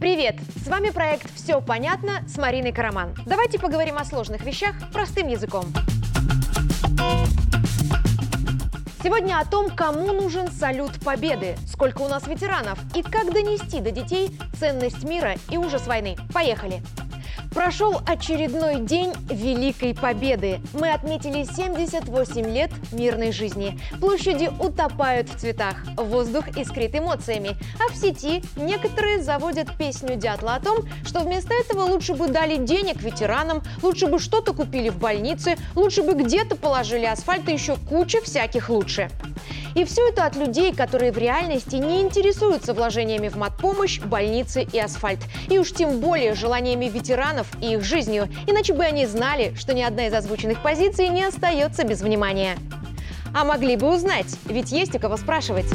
Привет! С вами проект «Все понятно» с Мариной Караман. Давайте поговорим о сложных вещах простым языком. Сегодня о том, кому нужен салют победы, сколько у нас ветеранов и как донести до детей ценность мира и ужас войны. Поехали! Прошел очередной день Великой Победы. Мы отметили 78 лет мирной жизни. Площади утопают в цветах, воздух искрит эмоциями. А в сети некоторые заводят песню Дятла о том, что вместо этого лучше бы дали денег ветеранам, лучше бы что-то купили в больнице, лучше бы где-то положили асфальт и еще куча всяких лучше. И все это от людей, которые в реальности не интересуются вложениями в матпомощь, больницы и асфальт. И уж тем более желаниями ветеранов и их жизнью. Иначе бы они знали, что ни одна из озвученных позиций не остается без внимания. А могли бы узнать, ведь есть у кого спрашивать.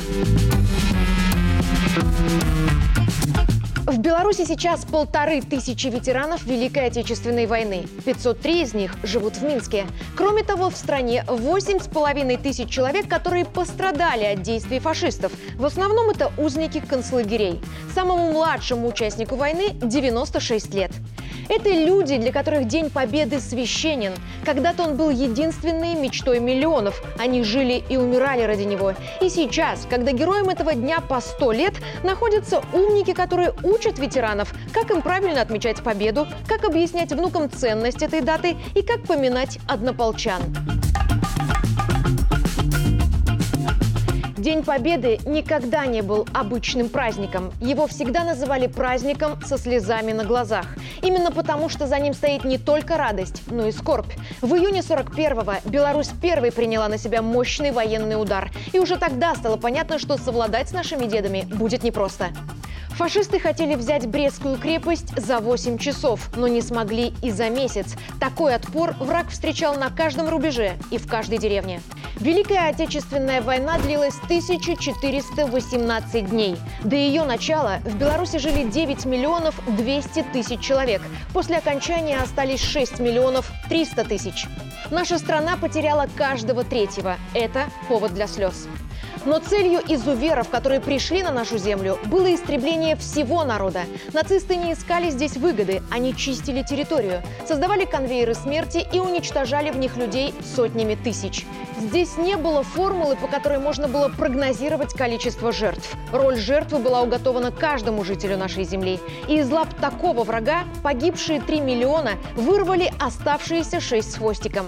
В Беларуси сейчас полторы тысячи ветеранов Великой Отечественной войны. 503 из них живут в Минске. Кроме того, в стране 8,5 тысяч человек, которые пострадали от действий фашистов. В основном это узники концлагерей. Самому младшему участнику войны 96 лет. Это люди, для которых День Победы священен. Когда-то он был единственной мечтой миллионов. Они жили и умирали ради него. И сейчас, когда героям этого дня по 100 лет, находятся умники, которые учат ветеранов, как им правильно отмечать победу, как объяснять внукам ценность этой даты и как поминать однополчан. День Победы никогда не был обычным праздником. Его всегда называли праздником со слезами на глазах. Именно потому, что за ним стоит не только радость, но и скорбь. В июне 41-го Беларусь первой приняла на себя мощный военный удар. И уже тогда стало понятно, что совладать с нашими дедами будет непросто. Фашисты хотели взять Брестскую крепость за 8 часов, но не смогли и за месяц. Такой отпор враг встречал на каждом рубеже и в каждой деревне. Великая Отечественная война длилась 1418 дней. До ее начала в Беларуси жили 9 миллионов 200 тысяч человек. После окончания остались 6 миллионов 300 тысяч. Наша страна потеряла каждого третьего. Это повод для слез. Но целью изуверов, которые пришли на нашу землю, было истребление всего народа. Нацисты не искали здесь выгоды, они чистили территорию, создавали конвейеры смерти и уничтожали в них людей сотнями тысяч. Здесь не было формулы, по которой можно было прогнозировать количество жертв. Роль жертвы была уготована каждому жителю нашей земли. И из лап такого врага погибшие 3 миллиона вырвали оставшиеся 6 с хвостиком.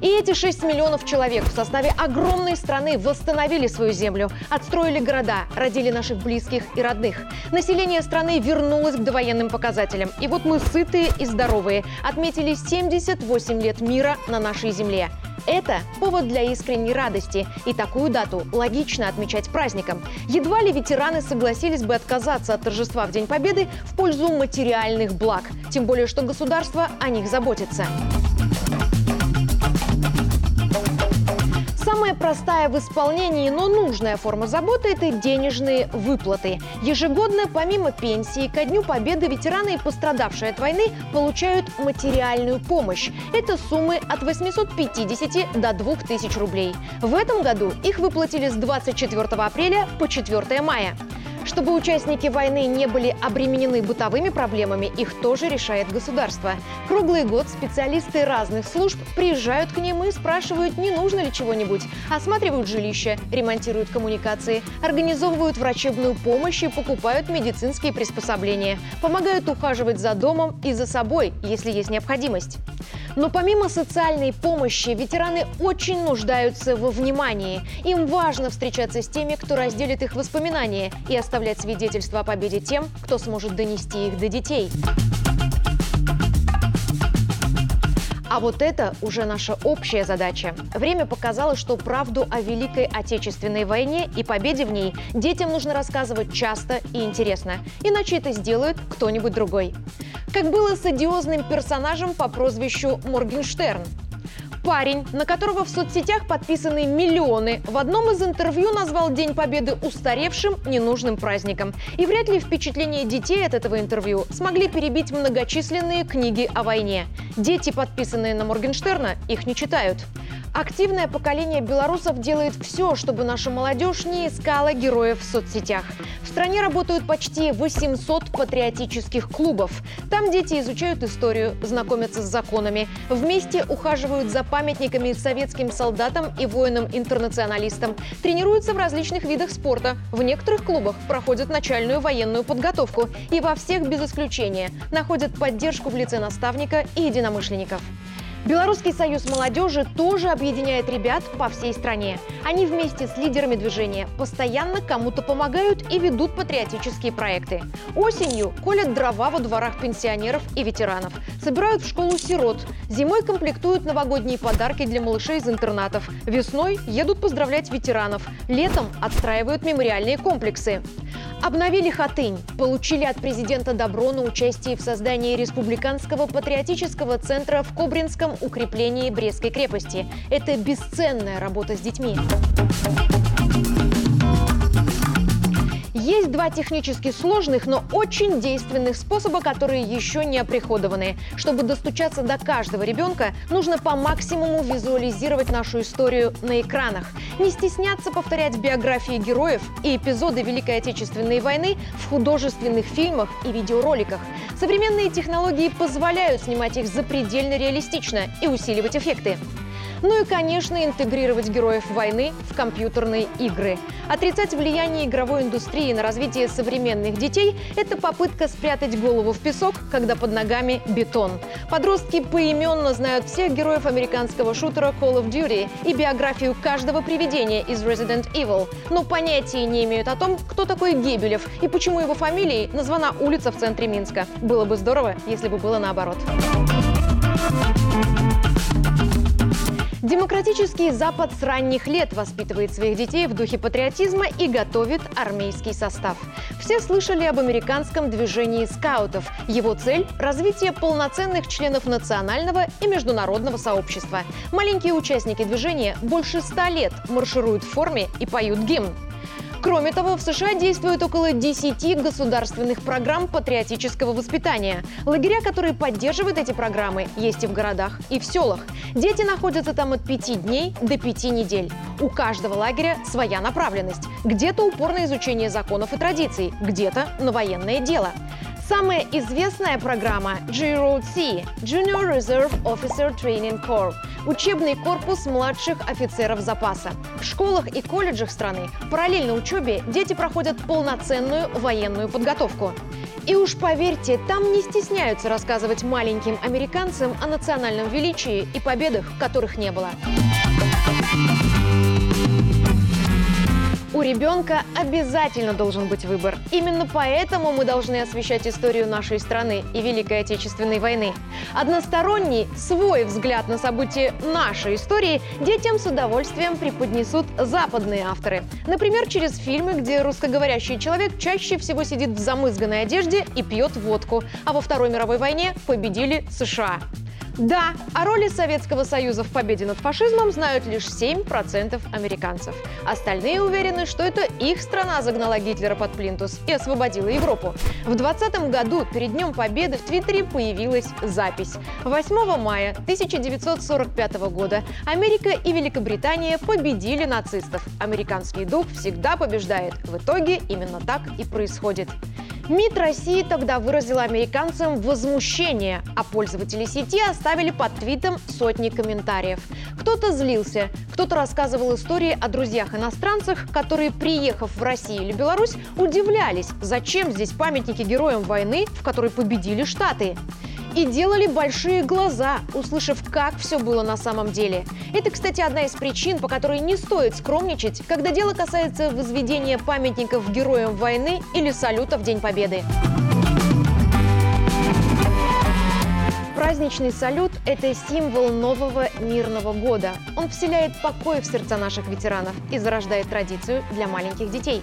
И эти 6 миллионов человек в составе огромной страны восстановили свою землю, отстроили города, родили наших близких и родных. Население страны вернулось к довоенным показателям. И вот мы сытые и здоровые отметили 78 лет мира на нашей земле. Это повод для искренней радости, и такую дату логично отмечать праздником. Едва ли ветераны согласились бы отказаться от торжества в День Победы в пользу материальных благ, тем более что государство о них заботится. Самая простая в исполнении, но нужная форма заботы – это денежные выплаты. Ежегодно, помимо пенсии, ко Дню Победы ветераны и пострадавшие от войны получают материальную помощь. Это суммы от 850 до 2000 рублей. В этом году их выплатили с 24 апреля по 4 мая. Чтобы участники войны не были обременены бытовыми проблемами, их тоже решает государство. Круглый год специалисты разных служб приезжают к ним и спрашивают, не нужно ли чего-нибудь, осматривают жилище, ремонтируют коммуникации, организовывают врачебную помощь и покупают медицинские приспособления, помогают ухаживать за домом и за собой, если есть необходимость. Но помимо социальной помощи, ветераны очень нуждаются во внимании. Им важно встречаться с теми, кто разделит их воспоминания и оставлять свидетельства о победе тем, кто сможет донести их до детей. А вот это уже наша общая задача. Время показало, что правду о Великой Отечественной войне и победе в ней детям нужно рассказывать часто и интересно. Иначе это сделает кто-нибудь другой. Как было с одиозным персонажем по прозвищу Моргенштерн. Парень, на которого в соцсетях подписаны миллионы, в одном из интервью назвал День Победы устаревшим, ненужным праздником. И вряд ли впечатление детей от этого интервью смогли перебить многочисленные книги о войне. Дети, подписанные на Моргенштерна, их не читают. Активное поколение белорусов делает все, чтобы наша молодежь не искала героев в соцсетях. В стране работают почти 800 патриотических клубов. Там дети изучают историю, знакомятся с законами. Вместе ухаживают за памятниками советским солдатам и воинам-интернационалистам. Тренируются в различных видах спорта. В некоторых клубах проходят начальную военную подготовку. И во всех без исключения находят поддержку в лице наставника и единомышленников. Белорусский союз молодежи тоже объединяет ребят по всей стране. Они вместе с лидерами движения постоянно кому-то помогают и ведут патриотические проекты. Осенью колят дрова во дворах пенсионеров и ветеранов, собирают в школу сирот, зимой комплектуют новогодние подарки для малышей из интернатов, весной едут поздравлять ветеранов, летом отстраивают мемориальные комплексы. Обновили Хатынь, получили от президента добро на участие в создании республиканского патриотического центра в Кобринском укреплении Брестской крепости. Это бесценная работа с детьми. Два технически сложных, но очень действенных способа, которые еще не оприходованы. Чтобы достучаться до каждого ребенка, нужно по максимуму визуализировать нашу историю на экранах. Не стесняться повторять биографии героев и эпизоды Великой Отечественной войны в художественных фильмах и видеороликах. Современные технологии позволяют снимать их запредельно реалистично и усиливать эффекты. Ну и, конечно, интегрировать героев войны в компьютерные игры. Отрицать влияние игровой индустрии на развитие современных детей – это попытка спрятать голову в песок, когда под ногами бетон. Подростки поименно знают всех героев американского шутера Call of Duty и биографию каждого привидения из Resident Evil, но понятия не имеют о том, кто такой Гебелев и почему его фамилией названа улица в центре Минска. Было бы здорово, если бы было наоборот. Демократический Запад с ранних лет воспитывает своих детей в духе патриотизма и готовит армейский состав. Все слышали об американском движении скаутов. Его цель – развитие полноценных членов национального и международного сообщества. Маленькие участники движения больше ста лет маршируют в форме и поют гимн. Кроме того, в США действует около 10 государственных программ патриотического воспитания. Лагеря, которые поддерживают эти программы, есть и в городах, и в селах. Дети находятся там от 5 дней до 5 недель. У каждого лагеря своя направленность. Где-то упор на изучение законов и традиций, где-то на военное дело. Самая известная программа GROC – Junior Reserve Officer Training Corps – учебный корпус младших офицеров запаса. В школах и колледжах страны параллельно учебе дети проходят полноценную военную подготовку. И уж поверьте, там не стесняются рассказывать маленьким американцам о национальном величии и победах, которых не было. У ребенка обязательно должен быть выбор. Именно поэтому мы должны освещать историю нашей страны и Великой Отечественной войны. Односторонний, свой взгляд на события нашей истории детям с удовольствием преподнесут западные авторы. Например, через фильмы, где русскоговорящий человек чаще всего сидит в замызганной одежде и пьет водку, а во Второй мировой войне победили США. Да, о роли Советского Союза в победе над фашизмом знают лишь 7% американцев. Остальные уверены, что это их страна загнала Гитлера под плинтус и освободила Европу. В 20 году, перед Днем Победы, в Твиттере появилась запись. 8 мая 1945 года Америка и Великобритания победили нацистов. Американский дух всегда побеждает. В итоге именно так и происходит. МИД России тогда выразила американцам возмущение, а пользователи сети оставили под твитом сотни комментариев. Кто-то злился, кто-то рассказывал истории о друзьях-иностранцах, которые, приехав в Россию или Беларусь, удивлялись, зачем здесь памятники героям войны, в которой победили Штаты и делали большие глаза, услышав, как все было на самом деле. Это, кстати, одна из причин, по которой не стоит скромничать, когда дело касается возведения памятников героям войны или салюта в День Победы. Праздничный салют – это символ нового мирного года. Он вселяет покой в сердца наших ветеранов и зарождает традицию для маленьких детей.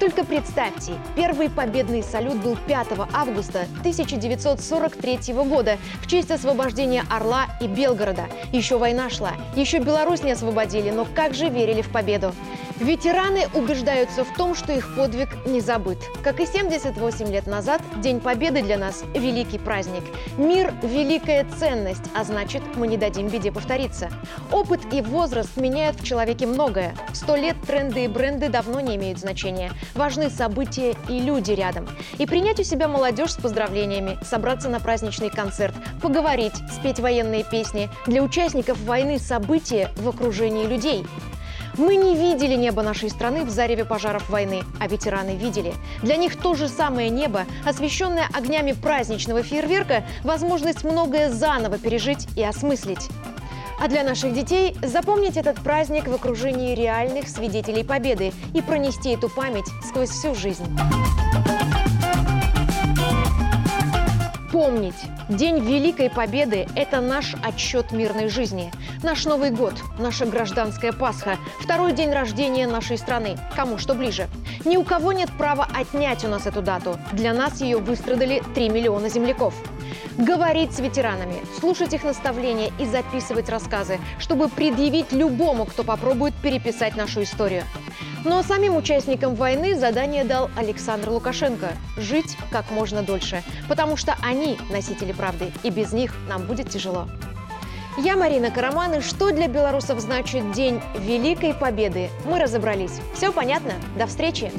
Только представьте, первый победный салют был 5 августа 1943 года в честь освобождения Орла и Белгорода. Еще война шла, еще Беларусь не освободили, но как же верили в победу. Ветераны убеждаются в том, что их подвиг не забыт. Как и 78 лет назад, День Победы для нас – великий праздник. Мир – великая ценность, а значит, мы не дадим беде повториться. Опыт и возраст меняют в человеке многое. Сто лет тренды и бренды давно не имеют значения. Важны события и люди рядом. И принять у себя молодежь с поздравлениями, собраться на праздничный концерт, поговорить, спеть военные песни. Для участников войны события в окружении людей – мы не видели небо нашей страны в зареве пожаров войны, а ветераны видели. Для них то же самое небо, освещенное огнями праздничного фейерверка, возможность многое заново пережить и осмыслить. А для наших детей запомнить этот праздник в окружении реальных свидетелей победы и пронести эту память сквозь всю жизнь. Помнить, День Великой Победы – это наш отчет мирной жизни. Наш Новый год, наша гражданская Пасха, второй день рождения нашей страны. Кому что ближе. Ни у кого нет права отнять у нас эту дату. Для нас ее выстрадали 3 миллиона земляков. Говорить с ветеранами, слушать их наставления и записывать рассказы, чтобы предъявить любому, кто попробует переписать нашу историю. Но самим участникам войны задание дал Александр Лукашенко – жить как можно дольше, потому что они носители правды, и без них нам будет тяжело. Я Марина Караман, и что для белорусов значит День Великой Победы, мы разобрались. Все понятно? До встречи!